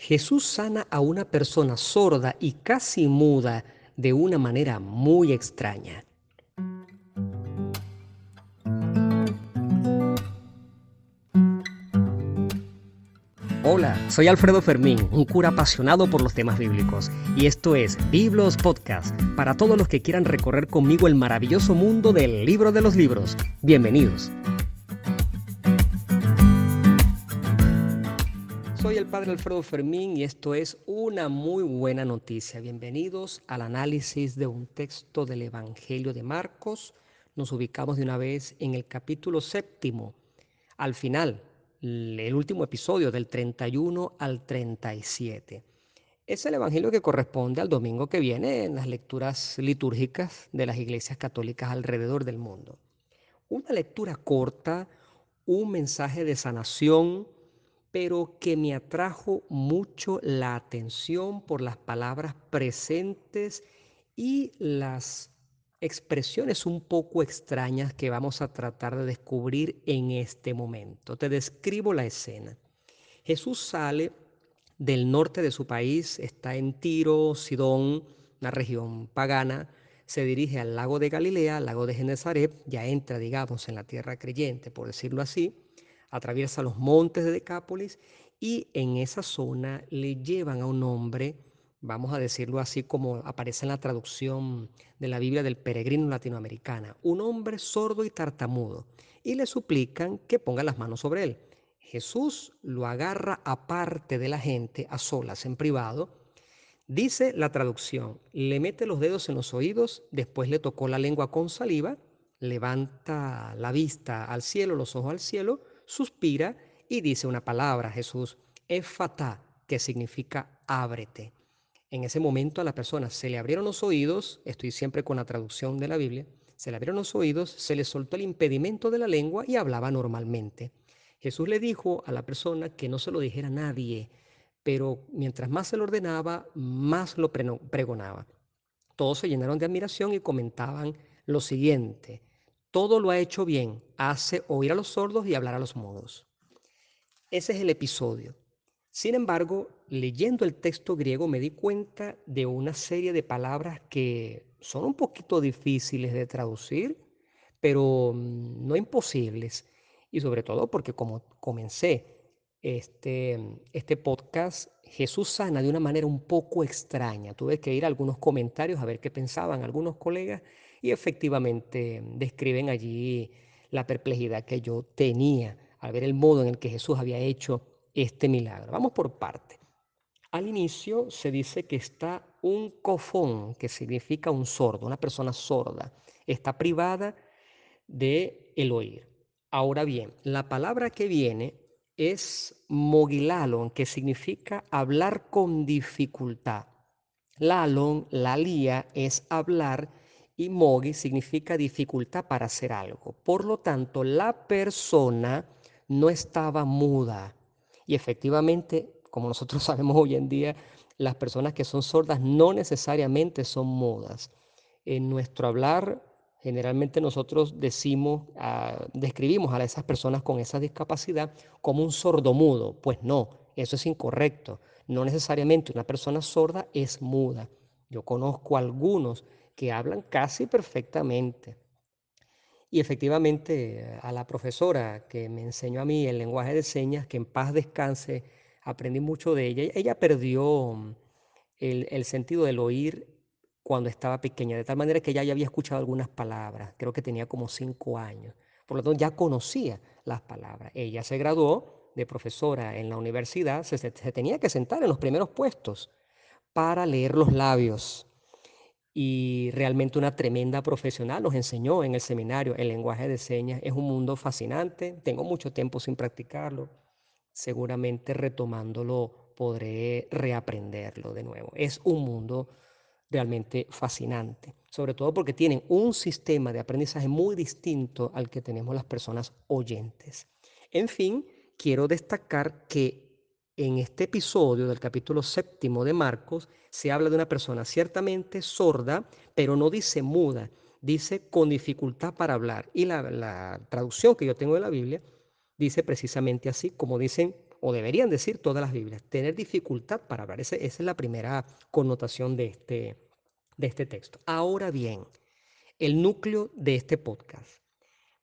Jesús sana a una persona sorda y casi muda de una manera muy extraña. Hola, soy Alfredo Fermín, un cura apasionado por los temas bíblicos, y esto es Biblos Podcast, para todos los que quieran recorrer conmigo el maravilloso mundo del libro de los libros. Bienvenidos. El Padre Alfredo Fermín y esto es una muy buena noticia. Bienvenidos al análisis de un texto del Evangelio de Marcos. Nos ubicamos de una vez en el capítulo séptimo, al final, el último episodio del 31 al 37. Es el Evangelio que corresponde al domingo que viene en las lecturas litúrgicas de las iglesias católicas alrededor del mundo. Una lectura corta, un mensaje de sanación, pero que me atrajo mucho la atención por las palabras presentes y las expresiones un poco extrañas que vamos a tratar de descubrir en este momento. Te describo la escena. Jesús sale del norte de su país, está en Tiro, Sidón, una región pagana, se dirige al lago de Galilea, al lago de Genezaret, ya entra, digamos, en la tierra creyente, por decirlo así, atraviesa los montes de Decápolis y en esa zona le llevan a un hombre, vamos a decirlo así como aparece en la traducción de la Biblia del peregrino latinoamericana, un hombre sordo y tartamudo, y le suplican que ponga las manos sobre él. Jesús lo agarra aparte de la gente, a solas, en privado. Dice la traducción, le mete los dedos en los oídos, después le tocó la lengua con saliva, levanta la vista al cielo, los ojos al cielo, suspira y dice una palabra, Jesús, efata, que significa ábrete. En ese momento a la persona se le abrieron los oídos, estoy siempre con la traducción de la Biblia, se le abrieron los oídos, se le soltó el impedimento de la lengua y hablaba normalmente. Jesús le dijo a la persona que no se lo dijera a nadie, pero mientras más se lo ordenaba, más lo pregonaba. Todos se llenaron de admiración y comentaban lo siguiente, todo lo ha hecho bien, hace oír a los sordos y hablar a los mudos. Ese es el episodio. Sin embargo, leyendo el texto griego me di cuenta de una serie de palabras que son un poquito difíciles de traducir, pero mm, no imposibles. Y sobre todo porque como comencé este, este podcast, Jesús sana de una manera un poco extraña. Tuve que ir a algunos comentarios a ver qué pensaban algunos colegas y efectivamente describen allí la perplejidad que yo tenía al ver el modo en el que Jesús había hecho este milagro. Vamos por parte. Al inicio se dice que está un cofón, que significa un sordo, una persona sorda. Está privada de el oír. Ahora bien, la palabra que viene es mogilalon, que significa hablar con dificultad. Lalon, la lía, es hablar y mogi significa dificultad para hacer algo. Por lo tanto, la persona no estaba muda. Y efectivamente, como nosotros sabemos hoy en día, las personas que son sordas no necesariamente son mudas. En nuestro hablar, generalmente nosotros decimos, ah, describimos a esas personas con esa discapacidad como un sordomudo. Pues no, eso es incorrecto. No necesariamente una persona sorda es muda. Yo conozco algunos que hablan casi perfectamente. Y efectivamente a la profesora que me enseñó a mí el lenguaje de señas, que en paz descanse, aprendí mucho de ella. Ella perdió mm, el, sentido del oír cuando estaba pequeña, de tal manera que ella ya había escuchado algunas palabras, creo que tenía como cinco años. Por lo tanto, ya conocía las palabras. Ella se graduó de profesora en la universidad, se tenía que sentar en los primeros puestos para leer los labios y realmente una tremenda profesional. Nos enseñó en el seminario el lenguaje de señas. Es un mundo fascinante. Tengo mucho tiempo sin practicarlo. Seguramente retomándolo podré reaprenderlo de nuevo. Es un mundo realmente fascinante, sobre todo porque tienen un sistema de aprendizaje muy distinto al que tenemos las personas oyentes. En fin, quiero destacar que en este episodio del capítulo séptimo de Marcos se habla de una persona ciertamente sorda, pero no dice muda, dice con dificultad para hablar. Y la, traducción que yo tengo de la Biblia dice precisamente así, como dicen o deberían decir todas las Biblias, tener dificultad para hablar. esa es la primera connotación de este, de este texto. Ahora bien, el núcleo de este podcast.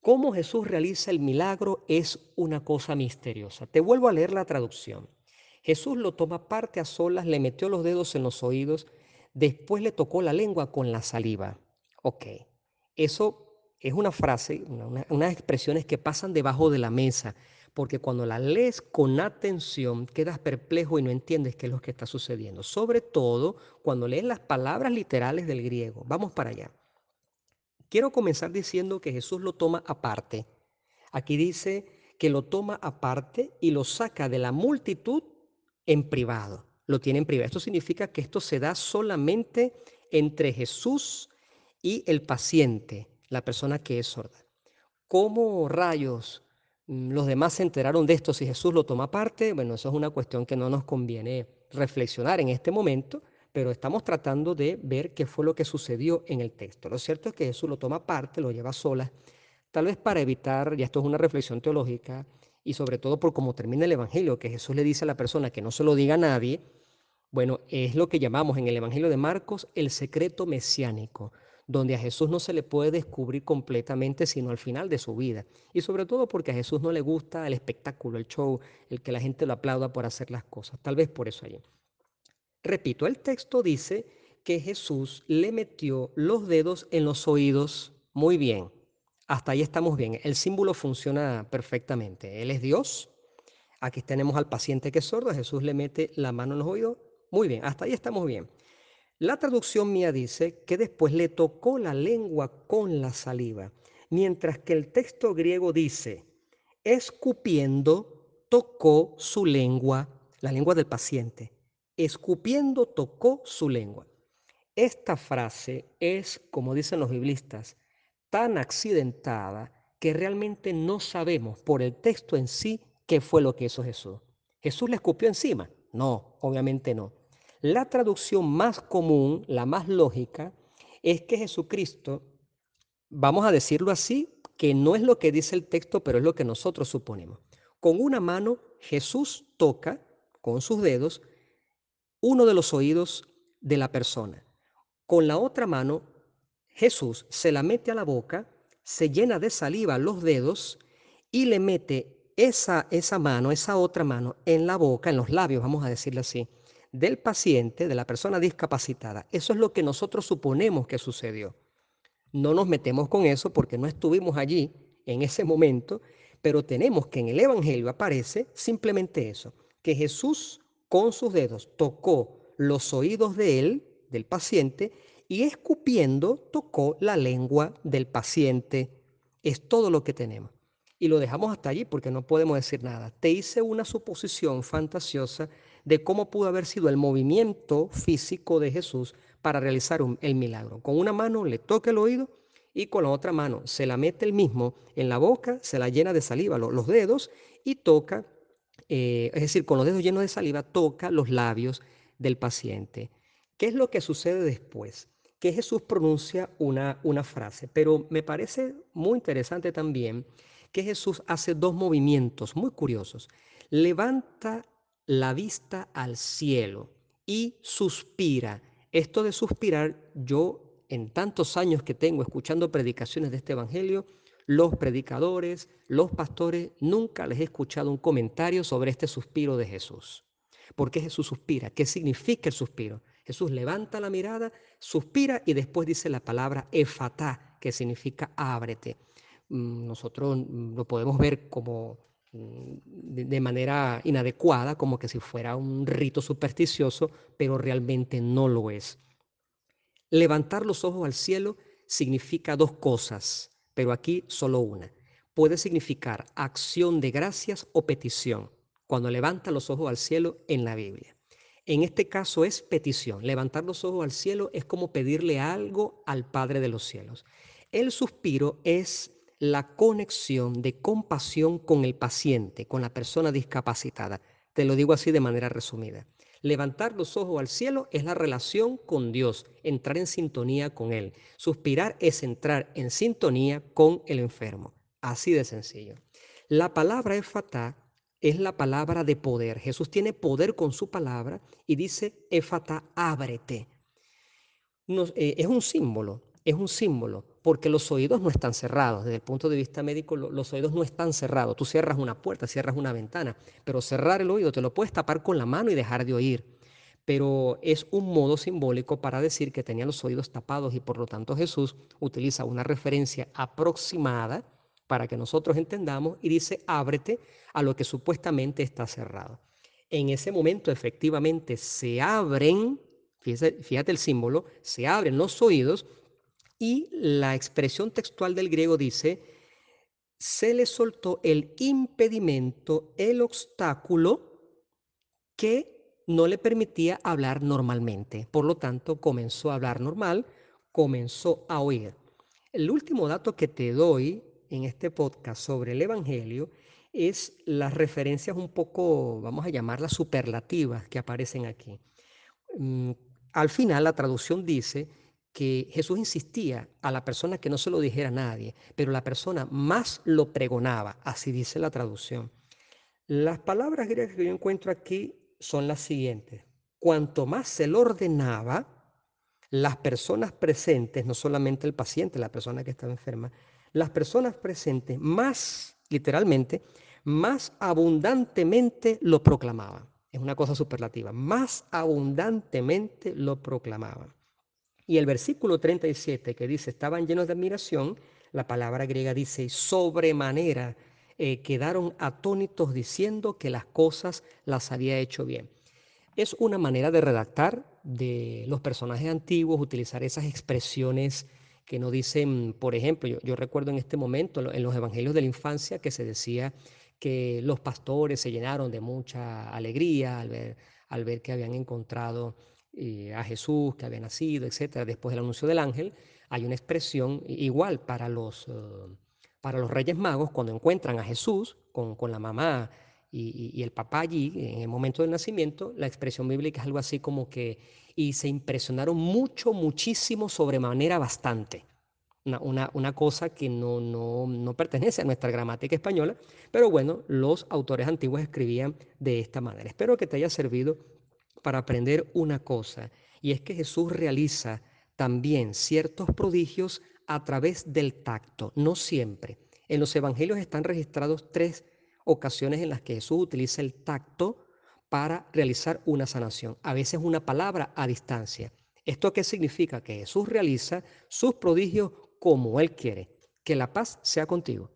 Cómo Jesús realiza el milagro es una cosa misteriosa. Te vuelvo a leer la traducción. Jesús lo toma parte a solas, le metió los dedos en los oídos, después le tocó la lengua con la saliva. Ok, eso es una frase, unas expresiones que pasan debajo de la mesa, porque cuando la lees con atención quedas perplejo y no entiendes qué es lo que está sucediendo. Sobre todo cuando lees las palabras literales del griego. Vamos para allá. Quiero comenzar diciendo que Jesús lo toma aparte. Aquí dice que lo toma aparte y lo saca de la multitud en privado. Lo tiene en privado. Esto significa que esto se da solamente entre Jesús y el paciente, la persona que es sorda. ¿Cómo rayos los demás se enteraron de esto si Jesús lo toma aparte? Bueno, eso es una cuestión que no nos conviene reflexionar en este momento, pero estamos tratando de ver qué fue lo que sucedió en el texto. Lo cierto es que Jesús lo toma aparte, lo lleva sola, tal vez para evitar, y esto es una reflexión teológica, y sobre todo por cómo termina el Evangelio, que Jesús le dice a la persona que no se lo diga a nadie, bueno, es lo que llamamos en el Evangelio de Marcos el secreto mesiánico, donde a Jesús no se le puede descubrir completamente sino al final de su vida. Y sobre todo porque a Jesús no le gusta el espectáculo, el show, el que la gente lo aplauda por hacer las cosas. Tal vez por eso allí. Repito, el texto dice que Jesús le metió los dedos en los oídos muy bien. Hasta ahí estamos bien. El símbolo funciona perfectamente. Él es Dios. Aquí tenemos al paciente que es sordo. Jesús le mete la mano en los oídos. Muy bien, hasta ahí estamos bien. La traducción mía dice que después le tocó la lengua con la saliva, mientras que el texto griego dice, escupiendo, tocó su lengua, la lengua del paciente. Escupiendo, tocó su lengua. Esta frase es, como dicen los biblistas, tan accidentada que realmente no sabemos por el texto en sí qué fue lo que hizo Jesús. ¿Jesús le escupió encima? No, obviamente no. La traducción más común, la más lógica, es que Jesucristo, vamos a decirlo así, que no es lo que dice el texto, pero es lo que nosotros suponemos. Con una mano Jesús toca con sus dedos uno de los oídos de la persona. Con la otra mano Jesús se la mete a la boca, se llena de saliva los dedos y le mete esa, esa mano, esa otra mano en la boca, en los labios, vamos a decirle así, del paciente, de la persona discapacitada. Eso es lo que nosotros suponemos que sucedió. No nos metemos con eso porque no estuvimos allí en ese momento, pero tenemos que en el Evangelio aparece simplemente eso, que Jesús con sus dedos tocó los oídos de él, del paciente, y escupiendo tocó la lengua del paciente. Es todo lo que tenemos. Y lo dejamos hasta allí porque no podemos decir nada. Te hice una suposición fantasiosa de cómo pudo haber sido el movimiento físico de Jesús para realizar el milagro. Con una mano le toca el oído y con la otra mano se la mete el mismo en la boca, se la llena de saliva los dedos y toca, eh, es decir, con los dedos llenos de saliva, toca los labios del paciente. ¿Qué es lo que sucede después? que Jesús pronuncia una, una frase, pero me parece muy interesante también que Jesús hace dos movimientos muy curiosos. Levanta la vista al cielo y suspira. Esto de suspirar, yo en tantos años que tengo escuchando predicaciones de este Evangelio, los predicadores, los pastores, nunca les he escuchado un comentario sobre este suspiro de Jesús. ¿Por qué Jesús suspira? ¿Qué significa el suspiro? Jesús levanta la mirada, suspira y después dice la palabra efatá, que significa ábrete. Mm, nosotros mm, lo podemos ver como mm, de manera inadecuada, como que si fuera un rito supersticioso, pero realmente no lo es. Levantar los ojos al cielo significa dos cosas, pero aquí solo una. Puede significar acción de gracias o petición, cuando levanta los ojos al cielo en la Biblia. En este caso es petición. Levantar los ojos al cielo es como pedirle algo al Padre de los cielos. El suspiro es la conexión de compasión con el paciente, con la persona discapacitada. Te lo digo así de manera resumida. Levantar los ojos al cielo es la relación con Dios, entrar en sintonía con Él. Suspirar es entrar en sintonía con el enfermo. Así de sencillo. La palabra efatá es la palabra de poder. Jesús tiene poder con su palabra y dice, éfata, ábrete. Eh, es un símbolo, es un símbolo, porque los oídos no están cerrados. Desde el punto de vista médico, los oídos no están cerrados. Tú cierras una puerta, cierras una ventana, pero cerrar el oído te lo puedes tapar con la mano y dejar de oír. Pero es un modo simbólico para decir que tenía los oídos tapados y por lo tanto Jesús utiliza una referencia aproximada para que nosotros entendamos y dice, ábrete a lo que supuestamente está cerrado. En ese momento efectivamente se abren, fíjate, el símbolo, se abren los oídos y la expresión textual del griego dice, se le soltó el impedimento, el obstáculo que no le permitía hablar normalmente. Por lo tanto, comenzó a hablar normal, comenzó a oír. El último dato que te doy en este podcast sobre el Evangelio es las referencias un poco, vamos a llamarlas superlativas que aparecen aquí. Mm, al final la traducción dice que Jesús insistía a la persona que no se lo dijera a nadie, pero la persona más lo pregonaba, así dice la traducción. Las palabras griegas que yo encuentro aquí son las siguientes. Cuanto más se lo ordenaba, las personas presentes, no solamente el paciente, la persona que estaba enferma, las personas presentes más, literalmente, más abundantemente lo proclamaban. Es una cosa superlativa, más abundantemente lo proclamaban. Y el versículo 37 que dice, estaban llenos de admiración, la palabra griega dice, sobremanera, eh, quedaron atónitos diciendo que las cosas las había hecho bien. Es una manera de redactar de los personajes antiguos, utilizar esas expresiones que no dicen, por ejemplo, yo, recuerdo en este momento en los evangelios de la infancia que se decía que los pastores se llenaron de mucha alegría al ver, al ver que habían encontrado eh, a Jesús, que había nacido, etc. Después del anuncio del ángel, hay una expresión igual para los, eh, para los reyes magos cuando encuentran a Jesús con, con la mamá y, y, el papá allí en el momento del nacimiento, la expresión bíblica es algo así como que y se impresionaron mucho, muchísimo, sobremanera bastante. Una, una, cosa que no, no, no, pertenece a nuestra gramática española, pero bueno, los autores antiguos escribían de esta manera. Espero que te haya servido para aprender una cosa, y es que Jesús realiza también ciertos prodigios a través del tacto, no siempre. En los evangelios están registrados tres ocasiones en las que Jesús utiliza el tacto para realizar una sanación, a veces una palabra a distancia. ¿Esto qué significa? Que Jesús realiza sus prodigios como Él quiere. Que la paz sea contigo.